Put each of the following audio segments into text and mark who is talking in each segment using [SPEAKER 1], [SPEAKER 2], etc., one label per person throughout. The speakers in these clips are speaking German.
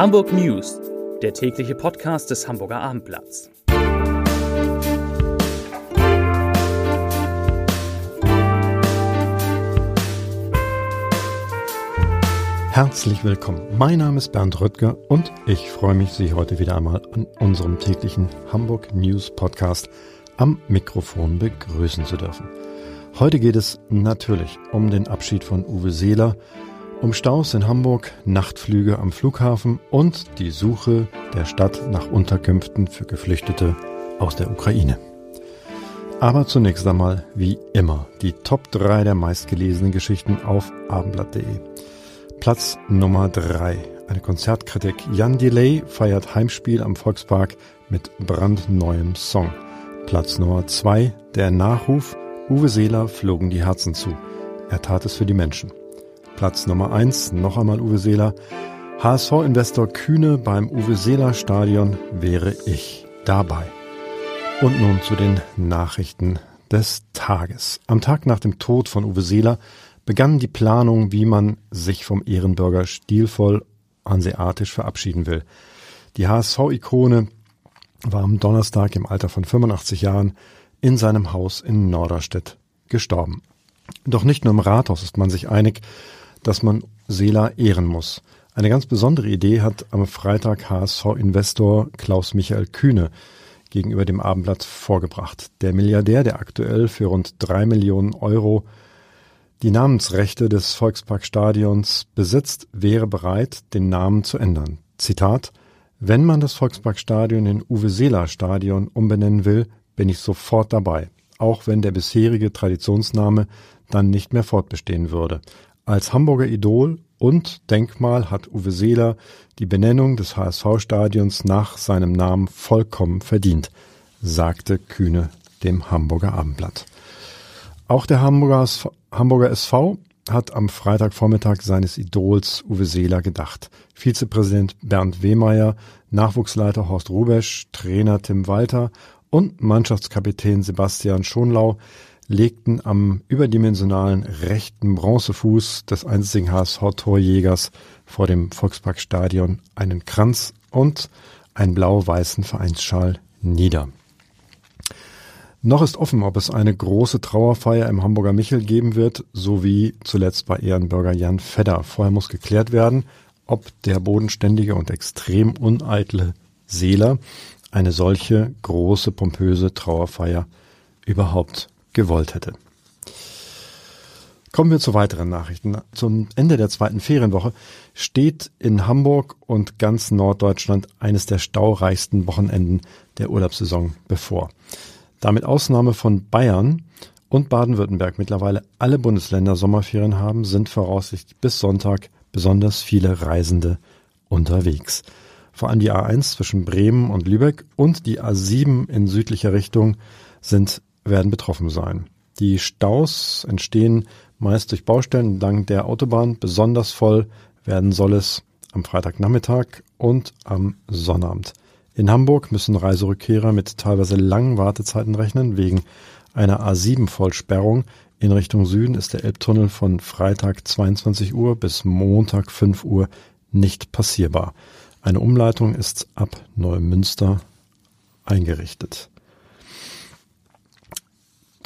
[SPEAKER 1] Hamburg News, der tägliche Podcast des Hamburger Abendblatts.
[SPEAKER 2] Herzlich willkommen. Mein Name ist Bernd Röttger und ich freue mich, Sie heute wieder einmal an unserem täglichen Hamburg News Podcast am Mikrofon begrüßen zu dürfen. Heute geht es natürlich um den Abschied von Uwe Seeler um Staus in Hamburg, Nachtflüge am Flughafen und die Suche der Stadt nach Unterkünften für Geflüchtete aus der Ukraine. Aber zunächst einmal, wie immer, die Top 3 der meistgelesenen Geschichten auf abendblatt.de. Platz Nummer 3. Eine Konzertkritik. Jan Delay feiert Heimspiel am Volkspark mit brandneuem Song. Platz Nummer 2. Der Nachruf. Uwe Seeler flogen die Herzen zu. Er tat es für die Menschen. Platz Nummer 1, noch einmal Uwe Seeler. HSV-Investor Kühne beim Uwe Seeler Stadion wäre ich dabei. Und nun zu den Nachrichten des Tages. Am Tag nach dem Tod von Uwe Seeler begann die Planung, wie man sich vom Ehrenbürger stilvoll hanseatisch verabschieden will. Die HSV-Ikone war am Donnerstag im Alter von 85 Jahren in seinem Haus in Norderstedt gestorben. Doch nicht nur im Rathaus ist man sich einig, dass man Seela ehren muss. Eine ganz besondere Idee hat am Freitag HSV-Investor Klaus-Michael Kühne gegenüber dem Abendblatt vorgebracht. Der Milliardär, der aktuell für rund drei Millionen Euro die Namensrechte des Volksparkstadions besitzt, wäre bereit, den Namen zu ändern. Zitat Wenn man das Volksparkstadion in Uwe Seeler Stadion umbenennen will, bin ich sofort dabei, auch wenn der bisherige Traditionsname dann nicht mehr fortbestehen würde. Als Hamburger Idol und Denkmal hat Uwe Seeler die Benennung des HSV-Stadions nach seinem Namen vollkommen verdient, sagte Kühne dem Hamburger Abendblatt. Auch der Hamburger, Hamburger SV hat am Freitagvormittag seines Idols Uwe Seeler gedacht. Vizepräsident Bernd Wehmeier, Nachwuchsleiter Horst Rubesch, Trainer Tim Walter und Mannschaftskapitän Sebastian Schonlau legten am überdimensionalen rechten Bronzefuß des einzigen HSV-Torjägers vor dem Volksparkstadion einen Kranz und einen blau-weißen Vereinsschal nieder. Noch ist offen, ob es eine große Trauerfeier im Hamburger Michel geben wird, so wie zuletzt bei Ehrenbürger Jan Fedder. Vorher muss geklärt werden, ob der bodenständige und extrem uneitle Seeler eine solche große, pompöse Trauerfeier überhaupt gewollt hätte. Kommen wir zu weiteren Nachrichten. Zum Ende der zweiten Ferienwoche steht in Hamburg und ganz Norddeutschland eines der staureichsten Wochenenden der Urlaubssaison bevor. Da mit Ausnahme von Bayern und Baden-Württemberg mittlerweile alle Bundesländer Sommerferien haben, sind voraussichtlich bis Sonntag besonders viele Reisende unterwegs. Vor allem die A1 zwischen Bremen und Lübeck und die A7 in südlicher Richtung sind werden betroffen sein. Die Staus entstehen meist durch Baustellen entlang der Autobahn. Besonders voll werden soll es am Freitagnachmittag und am Sonnabend. In Hamburg müssen Reiserückkehrer mit teilweise langen Wartezeiten rechnen. Wegen einer A7-Vollsperrung in Richtung Süden ist der Elbtunnel von Freitag 22 Uhr bis Montag 5 Uhr nicht passierbar. Eine Umleitung ist ab Neumünster eingerichtet.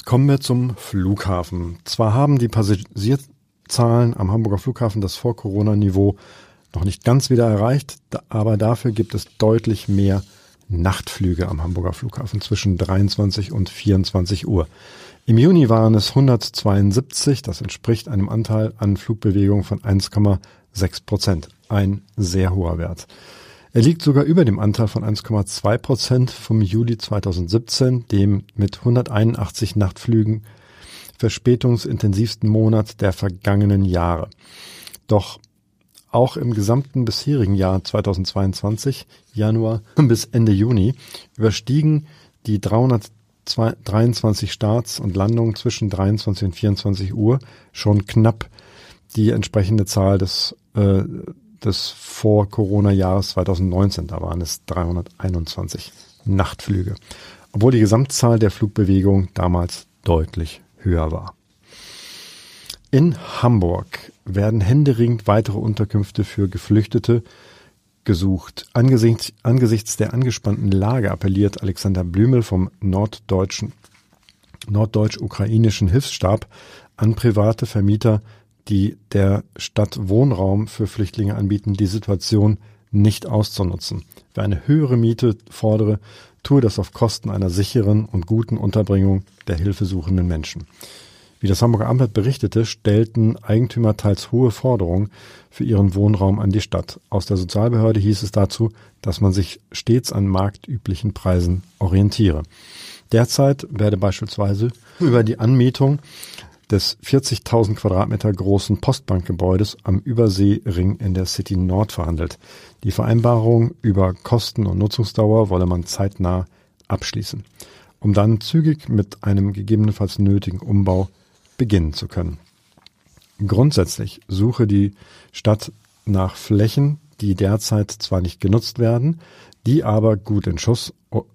[SPEAKER 2] Kommen wir zum Flughafen. Zwar haben die Passagierzahlen am Hamburger Flughafen das Vor-Corona-Niveau noch nicht ganz wieder erreicht, aber dafür gibt es deutlich mehr Nachtflüge am Hamburger Flughafen zwischen 23 und 24 Uhr. Im Juni waren es 172, das entspricht einem Anteil an Flugbewegungen von 1,6 Prozent. Ein sehr hoher Wert. Er liegt sogar über dem Anteil von 1,2 Prozent vom Juli 2017, dem mit 181 Nachtflügen verspätungsintensivsten Monat der vergangenen Jahre. Doch auch im gesamten bisherigen Jahr 2022, Januar bis Ende Juni, überstiegen die 323 Starts und Landungen zwischen 23 und 24 Uhr schon knapp die entsprechende Zahl des äh, des Vor-Corona-Jahres 2019. Da waren es 321 Nachtflüge, obwohl die Gesamtzahl der Flugbewegung damals deutlich höher war. In Hamburg werden händeringend weitere Unterkünfte für Geflüchtete gesucht. Angesichts, angesichts der angespannten Lage appelliert Alexander Blümel vom norddeutsch-ukrainischen Hilfsstab an private Vermieter, die der Stadt Wohnraum für Flüchtlinge anbieten, die Situation nicht auszunutzen. Wer eine höhere Miete fordere, tue das auf Kosten einer sicheren und guten Unterbringung der hilfesuchenden Menschen. Wie das Hamburger Amt berichtete, stellten Eigentümer teils hohe Forderungen für ihren Wohnraum an die Stadt. Aus der Sozialbehörde hieß es dazu, dass man sich stets an marktüblichen Preisen orientiere. Derzeit werde beispielsweise über die Anmietung des 40.000 Quadratmeter großen Postbankgebäudes am Überseering in der City Nord verhandelt. Die Vereinbarung über Kosten und Nutzungsdauer wolle man zeitnah abschließen, um dann zügig mit einem gegebenenfalls nötigen Umbau beginnen zu können. Grundsätzlich suche die Stadt nach Flächen, die derzeit zwar nicht genutzt werden, die aber gut in Schuss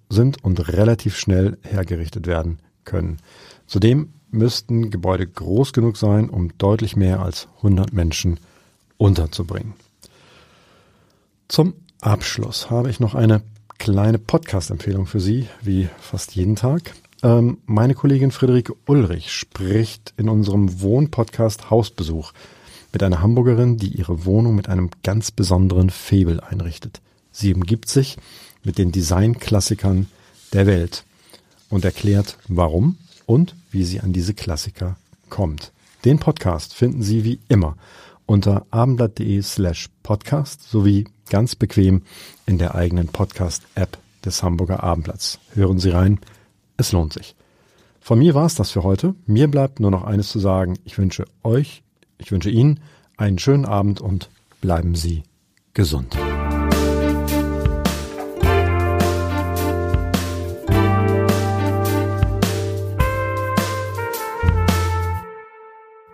[SPEAKER 2] sind und relativ schnell hergerichtet werden können. Zudem müssten Gebäude groß genug sein, um deutlich mehr als 100 Menschen unterzubringen. Zum Abschluss habe ich noch eine kleine Podcast-Empfehlung für Sie, wie fast jeden Tag. Ähm, meine Kollegin Friederike Ulrich spricht in unserem Wohnpodcast Hausbesuch mit einer Hamburgerin, die ihre Wohnung mit einem ganz besonderen Febel einrichtet. Sie umgibt sich mit den Designklassikern der Welt und erklärt, warum und wie sie an diese Klassiker kommt. Den Podcast finden Sie wie immer unter abendblatt.de slash podcast sowie ganz bequem in der eigenen Podcast-App des Hamburger Abendblatts. Hören Sie rein, es lohnt sich. Von mir war es das für heute. Mir bleibt nur noch eines zu sagen. Ich wünsche euch, ich wünsche Ihnen einen schönen Abend und bleiben Sie gesund.